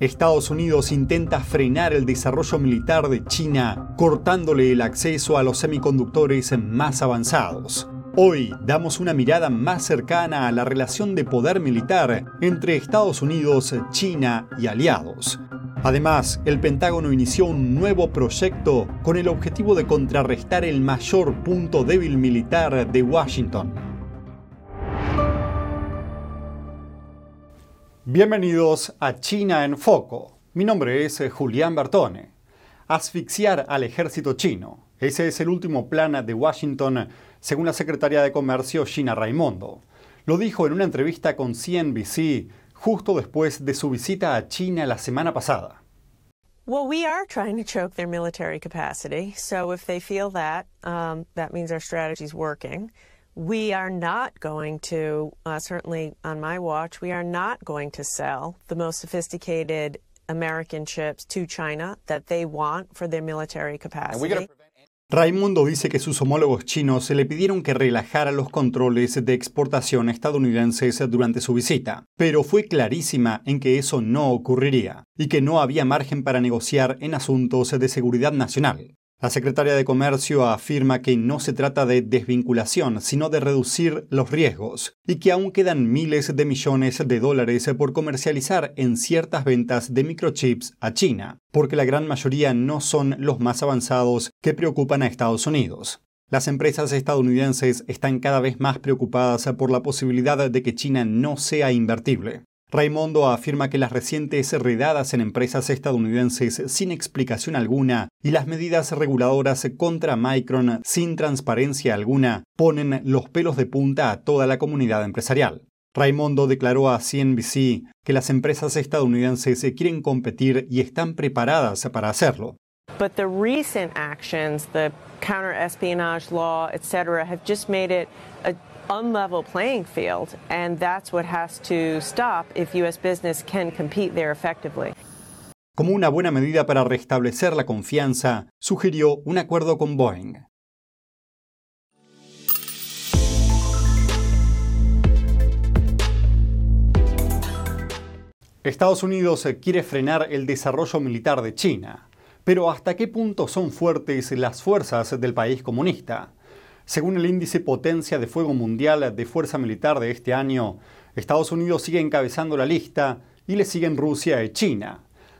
Estados Unidos intenta frenar el desarrollo militar de China, cortándole el acceso a los semiconductores más avanzados. Hoy damos una mirada más cercana a la relación de poder militar entre Estados Unidos, China y aliados. Además, el Pentágono inició un nuevo proyecto con el objetivo de contrarrestar el mayor punto débil militar de Washington. Bienvenidos a China en Foco. Mi nombre es eh, Julián Bertone. Asfixiar al ejército chino. Ese es el último plan de Washington, según la secretaria de Comercio Gina Raimondo. Lo dijo en una entrevista con CNBC justo después de su visita a China la semana pasada. Well, we are trying to choke their military capacity. So if they feel that, um, that means our strategy is working. We are not going to, uh, certainly on my watch, we are not going to sell the most sophisticated American chips to China that they want for their military capacity. Raimundo dice que sus homólogos chinos le pidieron que relajara los controles de exportación estadounidenses durante su visita, pero fue clarísima en que eso no ocurriría y que no había margen para negociar en asuntos de seguridad nacional. La secretaria de Comercio afirma que no se trata de desvinculación, sino de reducir los riesgos, y que aún quedan miles de millones de dólares por comercializar en ciertas ventas de microchips a China, porque la gran mayoría no son los más avanzados que preocupan a Estados Unidos. Las empresas estadounidenses están cada vez más preocupadas por la posibilidad de que China no sea invertible. Raimondo afirma que las recientes redadas en empresas estadounidenses sin explicación alguna y las medidas reguladoras contra Micron sin transparencia alguna ponen los pelos de punta a toda la comunidad empresarial. Raimondo declaró a CNBC que las empresas estadounidenses quieren competir y están preparadas para hacerlo. But the recent actions, the counter espionage law, etc., have just made it a unlevel playing field, and that's what has to stop if U.S. business can compete there effectively. Como una buena medida para restablecer la confianza, sugirió un acuerdo con Boeing. Estados Unidos quiere frenar el desarrollo militar de China, pero ¿hasta qué punto son fuertes las fuerzas del país comunista? Según el índice Potencia de Fuego Mundial de Fuerza Militar de este año, Estados Unidos sigue encabezando la lista y le siguen Rusia y China.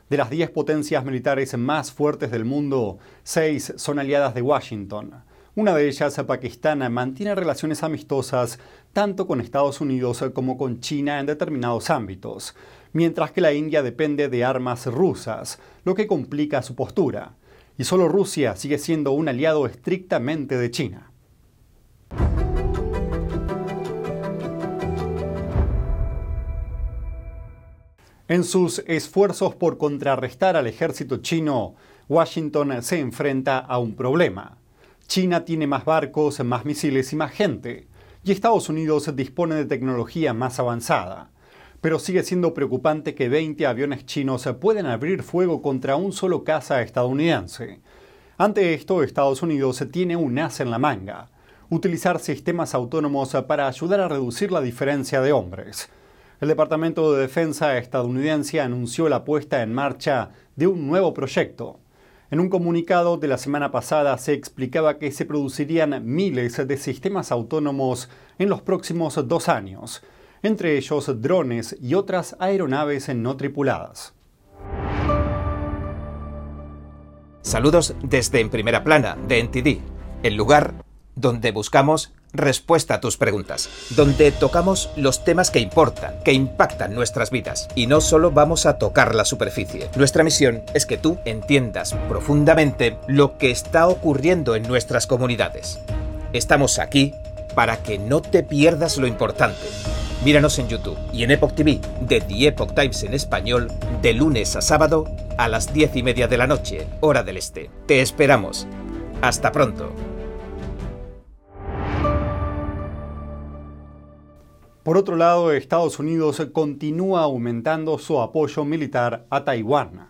De las 10 potencias militares más fuertes del mundo, 6 son aliadas de Washington. Una de ellas, Pakistán, mantiene relaciones amistosas tanto con Estados Unidos como con China en determinados ámbitos, mientras que la India depende de armas rusas, lo que complica su postura. Y solo Rusia sigue siendo un aliado estrictamente de China. En sus esfuerzos por contrarrestar al ejército chino, Washington se enfrenta a un problema. China tiene más barcos, más misiles y más gente, y Estados Unidos dispone de tecnología más avanzada. Pero sigue siendo preocupante que 20 aviones chinos pueden abrir fuego contra un solo caza estadounidense. Ante esto, Estados Unidos tiene un as en la manga, utilizar sistemas autónomos para ayudar a reducir la diferencia de hombres. El Departamento de Defensa estadounidense anunció la puesta en marcha de un nuevo proyecto. En un comunicado de la semana pasada se explicaba que se producirían miles de sistemas autónomos en los próximos dos años, entre ellos drones y otras aeronaves no tripuladas. Saludos desde En Primera Plana de NTD, el lugar donde buscamos respuesta a tus preguntas, donde tocamos los temas que importan, que impactan nuestras vidas. Y no solo vamos a tocar la superficie. Nuestra misión es que tú entiendas profundamente lo que está ocurriendo en nuestras comunidades. Estamos aquí para que no te pierdas lo importante. Míranos en YouTube y en Epoch TV de The Epoch Times en español de lunes a sábado a las 10 y media de la noche, hora del este. Te esperamos. Hasta pronto. Por otro lado, Estados Unidos continúa aumentando su apoyo militar a Taiwán.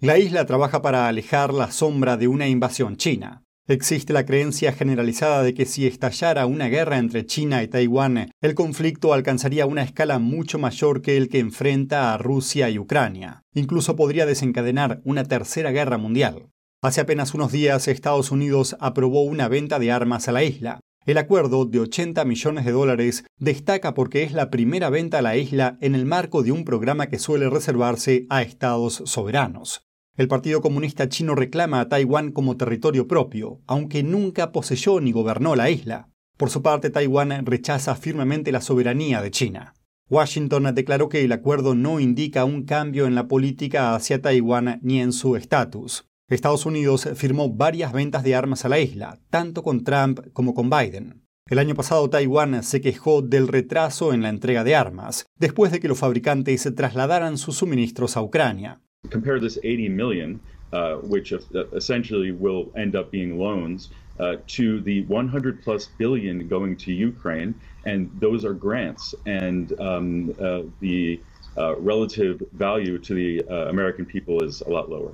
La isla trabaja para alejar la sombra de una invasión china. Existe la creencia generalizada de que si estallara una guerra entre China y Taiwán, el conflicto alcanzaría una escala mucho mayor que el que enfrenta a Rusia y Ucrania. Incluso podría desencadenar una tercera guerra mundial. Hace apenas unos días Estados Unidos aprobó una venta de armas a la isla. El acuerdo de 80 millones de dólares destaca porque es la primera venta a la isla en el marco de un programa que suele reservarse a estados soberanos. El Partido Comunista Chino reclama a Taiwán como territorio propio, aunque nunca poseyó ni gobernó la isla. Por su parte, Taiwán rechaza firmemente la soberanía de China. Washington declaró que el acuerdo no indica un cambio en la política hacia Taiwán ni en su estatus. Estados Unidos firmó varias ventas de armas a la isla, tanto con Trump como con Biden. El año pasado Taiwán se quejó del retraso en la entrega de armas, después de que los fabricantes trasladaran sus suministros a Ucrania. compare this 80 million, uh, which uh, essentially will end up being loans, uh, to the 100 plus billion going to Ukraine, and those are grants, and um, uh, the uh, relative value to the American people is a lot lower.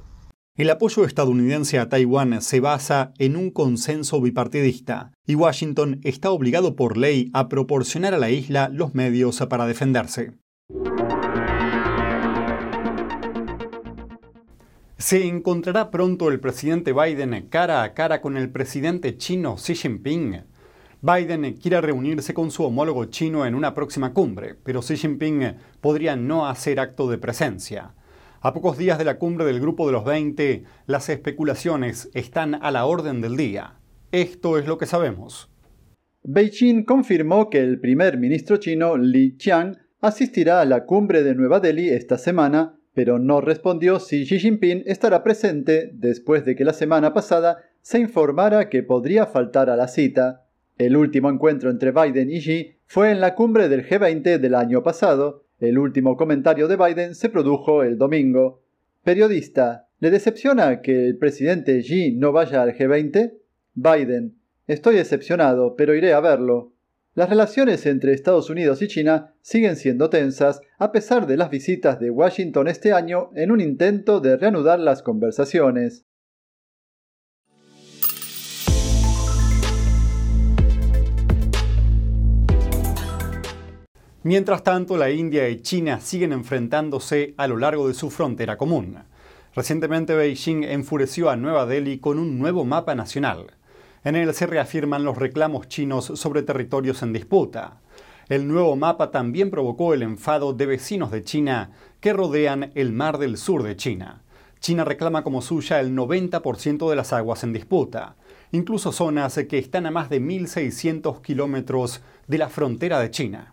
El apoyo estadounidense a Taiwán se basa en un consenso bipartidista, y Washington está obligado por ley a proporcionar a la isla los medios para defenderse. ¿Se encontrará pronto el presidente Biden cara a cara con el presidente chino Xi Jinping? Biden quiere reunirse con su homólogo chino en una próxima cumbre, pero Xi Jinping podría no hacer acto de presencia. A pocos días de la cumbre del Grupo de los 20, las especulaciones están a la orden del día. Esto es lo que sabemos. Beijing confirmó que el primer ministro chino Li Qiang asistirá a la cumbre de Nueva Delhi esta semana pero no respondió si Xi Jinping estará presente después de que la semana pasada se informara que podría faltar a la cita. El último encuentro entre Biden y Xi fue en la cumbre del G20 del año pasado. El último comentario de Biden se produjo el domingo. Periodista, ¿le decepciona que el presidente Xi no vaya al G20? Biden, estoy decepcionado, pero iré a verlo. Las relaciones entre Estados Unidos y China siguen siendo tensas a pesar de las visitas de Washington este año en un intento de reanudar las conversaciones. Mientras tanto, la India y China siguen enfrentándose a lo largo de su frontera común. Recientemente Beijing enfureció a Nueva Delhi con un nuevo mapa nacional. En él se reafirman los reclamos chinos sobre territorios en disputa. El nuevo mapa también provocó el enfado de vecinos de China que rodean el mar del sur de China. China reclama como suya el 90% de las aguas en disputa, incluso zonas que están a más de 1.600 kilómetros de la frontera de China.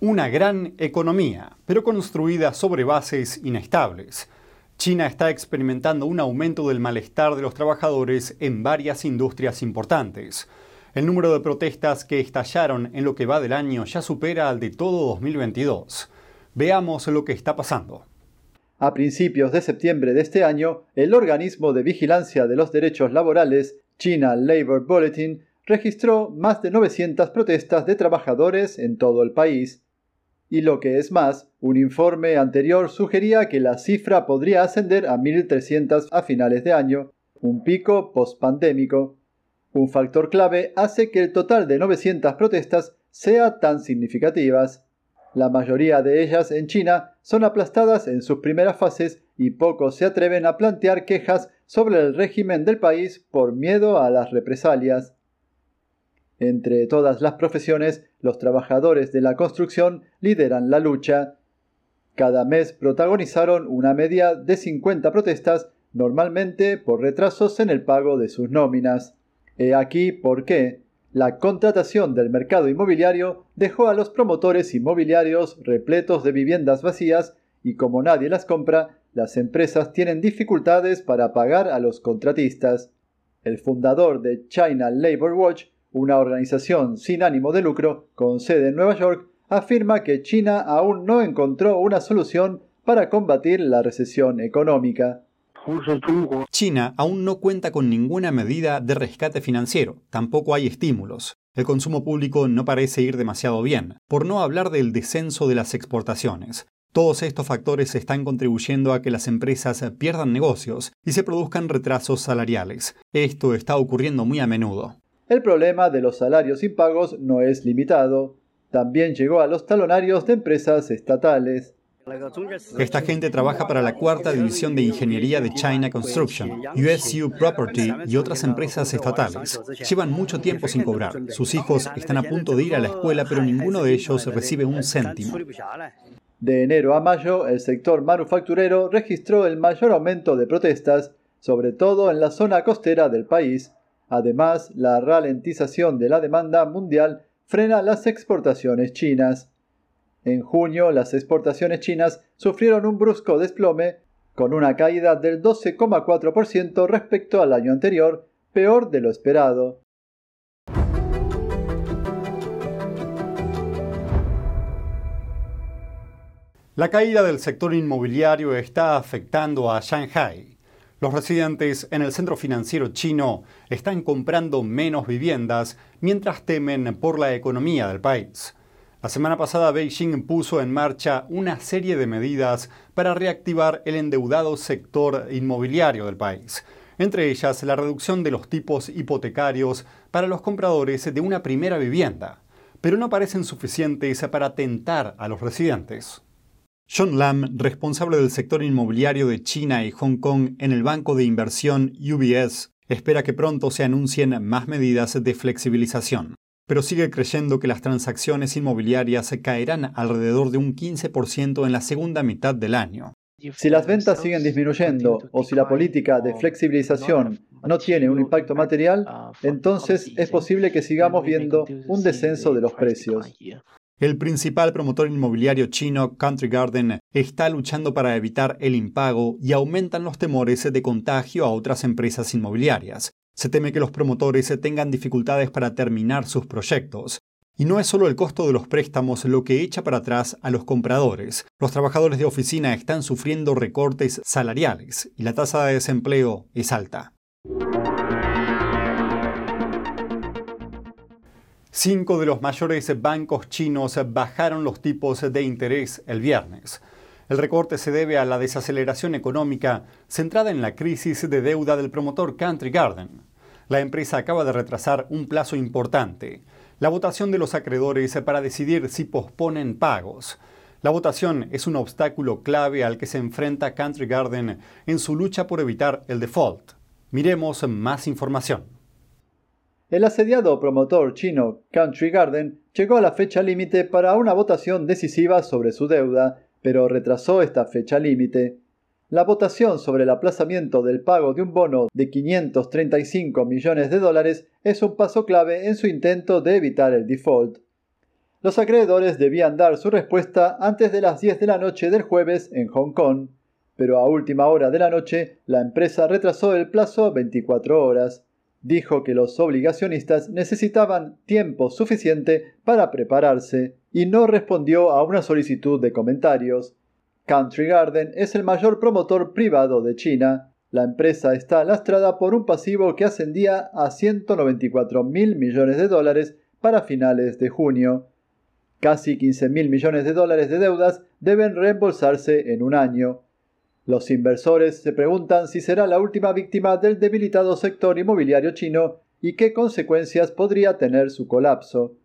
Una gran economía, pero construida sobre bases inestables. China está experimentando un aumento del malestar de los trabajadores en varias industrias importantes. El número de protestas que estallaron en lo que va del año ya supera al de todo 2022. Veamos lo que está pasando. A principios de septiembre de este año, el organismo de vigilancia de los derechos laborales, China Labor Bulletin, registró más de 900 protestas de trabajadores en todo el país. Y lo que es más, un informe anterior sugería que la cifra podría ascender a 1.300 a finales de año, un pico post-pandémico. Un factor clave hace que el total de 900 protestas sea tan significativas. La mayoría de ellas en China son aplastadas en sus primeras fases y pocos se atreven a plantear quejas sobre el régimen del país por miedo a las represalias. Entre todas las profesiones, los trabajadores de la construcción lideran la lucha. Cada mes protagonizaron una media de 50 protestas, normalmente por retrasos en el pago de sus nóminas. He aquí por qué. La contratación del mercado inmobiliario dejó a los promotores inmobiliarios repletos de viviendas vacías y como nadie las compra, las empresas tienen dificultades para pagar a los contratistas. El fundador de China Labor Watch, una organización sin ánimo de lucro con sede en Nueva York, afirma que China aún no encontró una solución para combatir la recesión económica. China aún no cuenta con ninguna medida de rescate financiero, tampoco hay estímulos. El consumo público no parece ir demasiado bien, por no hablar del descenso de las exportaciones. Todos estos factores están contribuyendo a que las empresas pierdan negocios y se produzcan retrasos salariales. Esto está ocurriendo muy a menudo. El problema de los salarios impagos no es limitado. También llegó a los talonarios de empresas estatales. Esta gente trabaja para la cuarta división de ingeniería de China Construction, USU Property y otras empresas estatales. Llevan mucho tiempo sin cobrar. Sus hijos están a punto de ir a la escuela, pero ninguno de ellos recibe un céntimo. De enero a mayo, el sector manufacturero registró el mayor aumento de protestas, sobre todo en la zona costera del país. Además, la ralentización de la demanda mundial frena las exportaciones chinas. En junio, las exportaciones chinas sufrieron un brusco desplome, con una caída del 12,4% respecto al año anterior, peor de lo esperado. La caída del sector inmobiliario está afectando a Shanghai. Los residentes en el centro financiero chino están comprando menos viviendas mientras temen por la economía del país. La semana pasada Beijing puso en marcha una serie de medidas para reactivar el endeudado sector inmobiliario del país, entre ellas la reducción de los tipos hipotecarios para los compradores de una primera vivienda, pero no parecen suficientes para tentar a los residentes. John Lam, responsable del sector inmobiliario de China y Hong Kong en el banco de inversión UBS, espera que pronto se anuncien más medidas de flexibilización pero sigue creyendo que las transacciones inmobiliarias caerán alrededor de un 15% en la segunda mitad del año. Si las ventas siguen disminuyendo o si la política de flexibilización no tiene un impacto material, entonces es posible que sigamos viendo un descenso de los precios. El principal promotor inmobiliario chino, Country Garden, está luchando para evitar el impago y aumentan los temores de contagio a otras empresas inmobiliarias. Se teme que los promotores tengan dificultades para terminar sus proyectos. Y no es solo el costo de los préstamos lo que echa para atrás a los compradores. Los trabajadores de oficina están sufriendo recortes salariales y la tasa de desempleo es alta. Cinco de los mayores bancos chinos bajaron los tipos de interés el viernes. El recorte se debe a la desaceleración económica centrada en la crisis de deuda del promotor Country Garden. La empresa acaba de retrasar un plazo importante, la votación de los acreedores para decidir si posponen pagos. La votación es un obstáculo clave al que se enfrenta Country Garden en su lucha por evitar el default. Miremos más información. El asediado promotor chino Country Garden llegó a la fecha límite para una votación decisiva sobre su deuda pero retrasó esta fecha límite. La votación sobre el aplazamiento del pago de un bono de 535 millones de dólares es un paso clave en su intento de evitar el default. Los acreedores debían dar su respuesta antes de las 10 de la noche del jueves en Hong Kong, pero a última hora de la noche la empresa retrasó el plazo 24 horas. Dijo que los obligacionistas necesitaban tiempo suficiente para prepararse y no respondió a una solicitud de comentarios. Country Garden es el mayor promotor privado de China. La empresa está lastrada por un pasivo que ascendía a 194 mil millones de dólares para finales de junio. Casi 15 mil millones de dólares de deudas deben reembolsarse en un año. Los inversores se preguntan si será la última víctima del debilitado sector inmobiliario chino y qué consecuencias podría tener su colapso.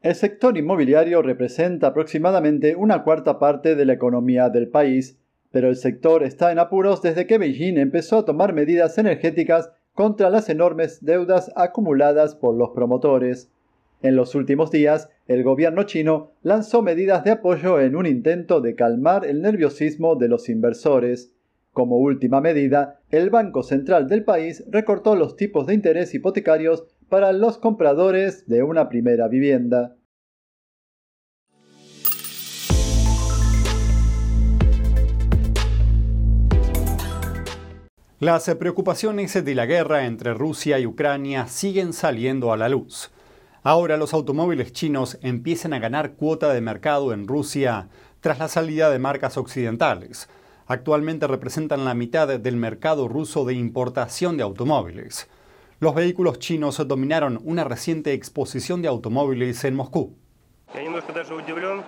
El sector inmobiliario representa aproximadamente una cuarta parte de la economía del país, pero el sector está en apuros desde que Beijing empezó a tomar medidas energéticas contra las enormes deudas acumuladas por los promotores. En los últimos días, el gobierno chino lanzó medidas de apoyo en un intento de calmar el nerviosismo de los inversores. Como última medida, el Banco Central del país recortó los tipos de interés hipotecarios para los compradores de una primera vivienda. Las preocupaciones de la guerra entre Rusia y Ucrania siguen saliendo a la luz. Ahora los automóviles chinos empiezan a ganar cuota de mercado en Rusia tras la salida de marcas occidentales. Actualmente representan la mitad del mercado ruso de importación de automóviles. Los vehículos chinos dominaron una reciente exposición de automóviles en Moscú.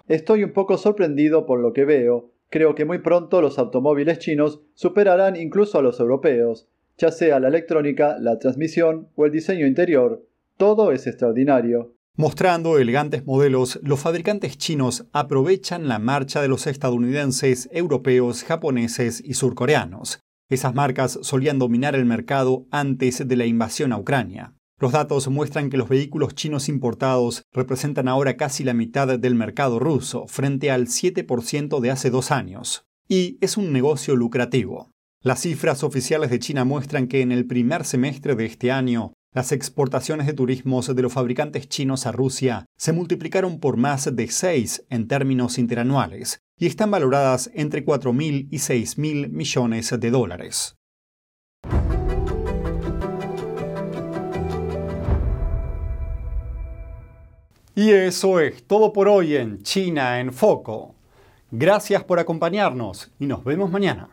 Estoy un poco sorprendido por lo que veo, Creo que muy pronto los automóviles chinos superarán incluso a los europeos, ya sea la electrónica, la transmisión o el diseño interior. Todo es extraordinario. Mostrando elegantes modelos, los fabricantes chinos aprovechan la marcha de los estadounidenses, europeos, japoneses y surcoreanos. Esas marcas solían dominar el mercado antes de la invasión a Ucrania. Los datos muestran que los vehículos chinos importados representan ahora casi la mitad del mercado ruso, frente al 7% de hace dos años. Y es un negocio lucrativo. Las cifras oficiales de China muestran que en el primer semestre de este año, las exportaciones de turismos de los fabricantes chinos a Rusia se multiplicaron por más de 6 en términos interanuales y están valoradas entre 4.000 y 6.000 millones de dólares. Y eso es todo por hoy en China en Foco. Gracias por acompañarnos y nos vemos mañana.